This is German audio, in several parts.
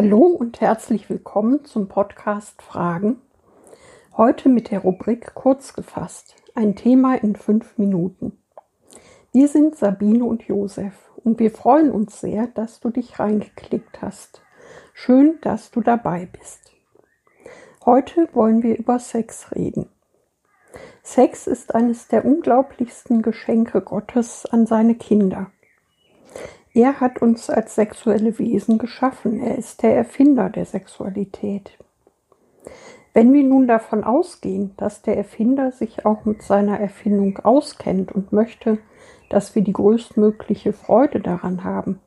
Hallo und herzlich willkommen zum Podcast Fragen. Heute mit der Rubrik Kurz gefasst. Ein Thema in fünf Minuten. Wir sind Sabine und Josef und wir freuen uns sehr, dass du dich reingeklickt hast. Schön, dass du dabei bist. Heute wollen wir über Sex reden. Sex ist eines der unglaublichsten Geschenke Gottes an seine Kinder. Er hat uns als sexuelle Wesen geschaffen. Er ist der Erfinder der Sexualität. Wenn wir nun davon ausgehen, dass der Erfinder sich auch mit seiner Erfindung auskennt und möchte, dass wir die größtmögliche Freude daran haben,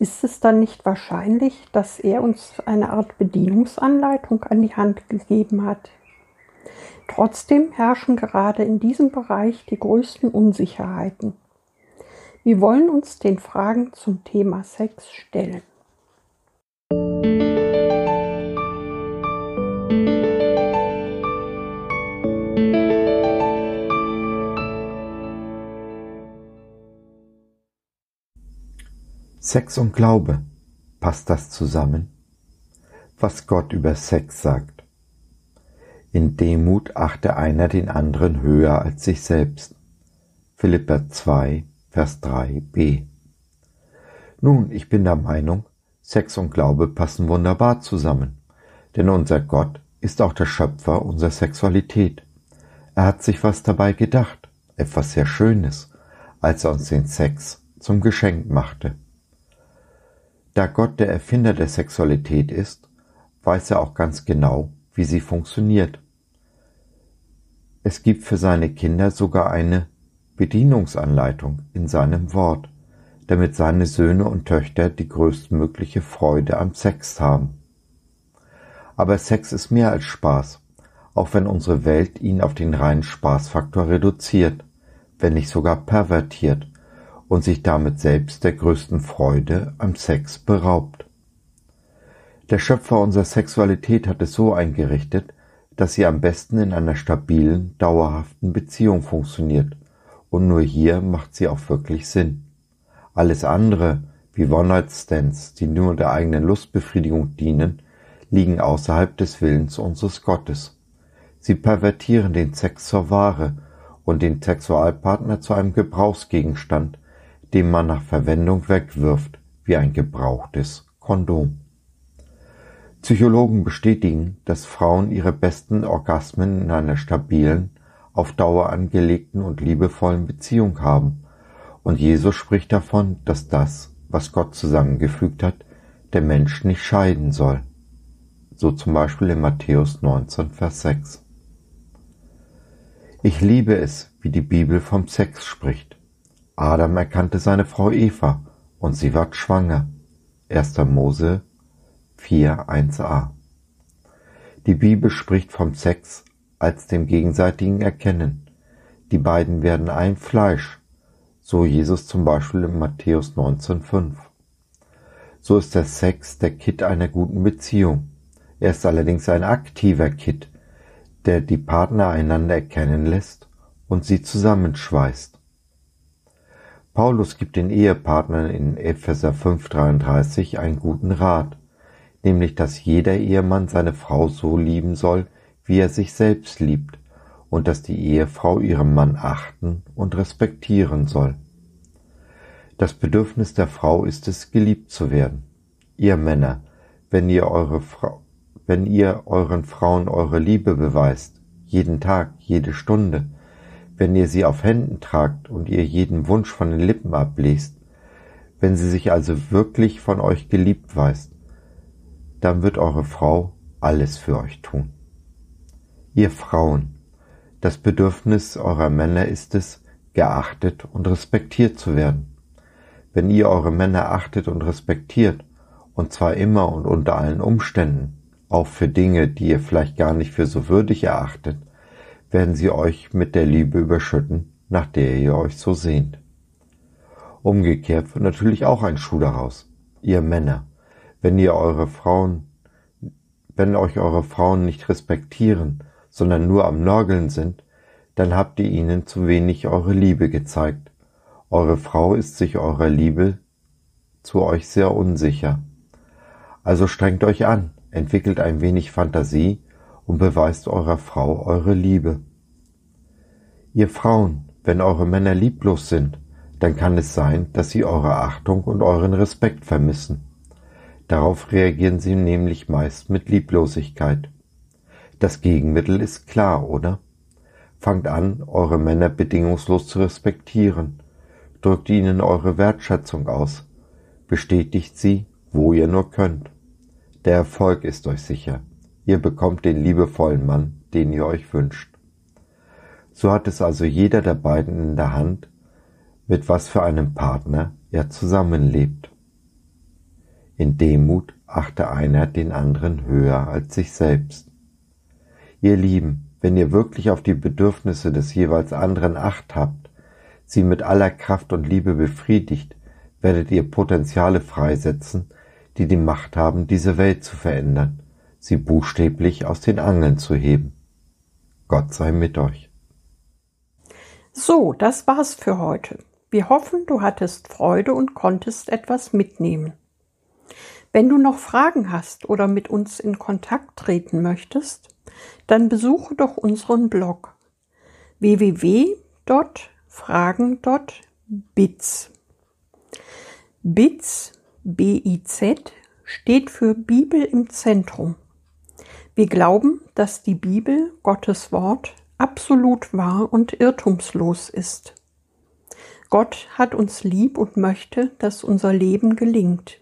ist es dann nicht wahrscheinlich, dass er uns eine Art Bedienungsanleitung an die Hand gegeben hat? Trotzdem herrschen gerade in diesem Bereich die größten Unsicherheiten. Wir wollen uns den Fragen zum Thema Sex stellen. Sex und Glaube, passt das zusammen? Was Gott über Sex sagt. In Demut achte einer den anderen höher als sich selbst. Philippa 2, Vers 3b. Nun, ich bin der Meinung, Sex und Glaube passen wunderbar zusammen, denn unser Gott ist auch der Schöpfer unserer Sexualität. Er hat sich was dabei gedacht, etwas sehr Schönes, als er uns den Sex zum Geschenk machte. Da Gott der Erfinder der Sexualität ist, weiß er auch ganz genau, wie sie funktioniert. Es gibt für seine Kinder sogar eine Bedienungsanleitung in seinem Wort, damit seine Söhne und Töchter die größtmögliche Freude am Sex haben. Aber Sex ist mehr als Spaß, auch wenn unsere Welt ihn auf den reinen Spaßfaktor reduziert, wenn nicht sogar pervertiert und sich damit selbst der größten Freude am Sex beraubt. Der Schöpfer unserer Sexualität hat es so eingerichtet, dass sie am besten in einer stabilen, dauerhaften Beziehung funktioniert und nur hier macht sie auch wirklich Sinn. Alles andere, wie One-Night-Stands, die nur der eigenen Lustbefriedigung dienen, liegen außerhalb des Willens unseres Gottes. Sie pervertieren den Sex zur Ware und den Sexualpartner zu einem Gebrauchsgegenstand, den man nach Verwendung wegwirft, wie ein gebrauchtes Kondom. Psychologen bestätigen, dass Frauen ihre besten Orgasmen in einer stabilen, auf Dauer angelegten und liebevollen Beziehung haben. Und Jesus spricht davon, dass das, was Gott zusammengefügt hat, der Mensch nicht scheiden soll. So zum Beispiel in Matthäus 19, Vers 6. Ich liebe es, wie die Bibel vom Sex spricht. Adam erkannte seine Frau Eva und sie ward schwanger. 1. Mose 4, 1a. Die Bibel spricht vom Sex als dem gegenseitigen Erkennen. Die beiden werden ein Fleisch, so Jesus zum Beispiel in Matthäus 19,5. So ist der Sex der Kitt einer guten Beziehung. Er ist allerdings ein aktiver Kitt, der die Partner einander erkennen lässt und sie zusammenschweißt. Paulus gibt den Ehepartnern in Epheser 5,33 einen guten Rat, nämlich dass jeder Ehemann seine Frau so lieben soll, wie er sich selbst liebt und dass die Ehefrau ihren Mann achten und respektieren soll. Das Bedürfnis der Frau ist es, geliebt zu werden. Ihr Männer, wenn ihr eure Frau, wenn ihr euren Frauen eure Liebe beweist, jeden Tag, jede Stunde, wenn ihr sie auf Händen tragt und ihr jeden Wunsch von den Lippen ablest, wenn sie sich also wirklich von euch geliebt weiß, dann wird eure Frau alles für euch tun. Ihr Frauen, das Bedürfnis eurer Männer ist es, geachtet und respektiert zu werden. Wenn ihr eure Männer achtet und respektiert, und zwar immer und unter allen Umständen, auch für Dinge, die ihr vielleicht gar nicht für so würdig erachtet, werden sie euch mit der Liebe überschütten, nach der ihr euch so sehnt. Umgekehrt wird natürlich auch ein Schuh daraus. Ihr Männer, wenn ihr eure Frauen, wenn euch eure Frauen nicht respektieren, sondern nur am Nörgeln sind, dann habt ihr ihnen zu wenig eure Liebe gezeigt. Eure Frau ist sich eurer Liebe zu euch sehr unsicher. Also strengt euch an, entwickelt ein wenig Fantasie und beweist eurer Frau eure Liebe. Ihr Frauen, wenn eure Männer lieblos sind, dann kann es sein, dass sie eure Achtung und euren Respekt vermissen. Darauf reagieren sie nämlich meist mit Lieblosigkeit. Das Gegenmittel ist klar, oder? Fangt an, eure Männer bedingungslos zu respektieren. Drückt ihnen eure Wertschätzung aus. Bestätigt sie, wo ihr nur könnt. Der Erfolg ist euch sicher. Ihr bekommt den liebevollen Mann, den ihr euch wünscht. So hat es also jeder der beiden in der Hand, mit was für einem Partner er zusammenlebt. In Demut achte einer den anderen höher als sich selbst. Ihr Lieben, wenn ihr wirklich auf die Bedürfnisse des jeweils anderen Acht habt, sie mit aller Kraft und Liebe befriedigt, werdet ihr Potenziale freisetzen, die die Macht haben, diese Welt zu verändern, sie buchstäblich aus den Angeln zu heben. Gott sei mit euch. So, das war's für heute. Wir hoffen, du hattest Freude und konntest etwas mitnehmen. Wenn du noch Fragen hast oder mit uns in Kontakt treten möchtest, dann besuche doch unseren Blog www.fragen.biz. Biz, B-I-Z, steht für Bibel im Zentrum. Wir glauben, dass die Bibel, Gottes Wort, absolut wahr und irrtumslos ist. Gott hat uns lieb und möchte, dass unser Leben gelingt.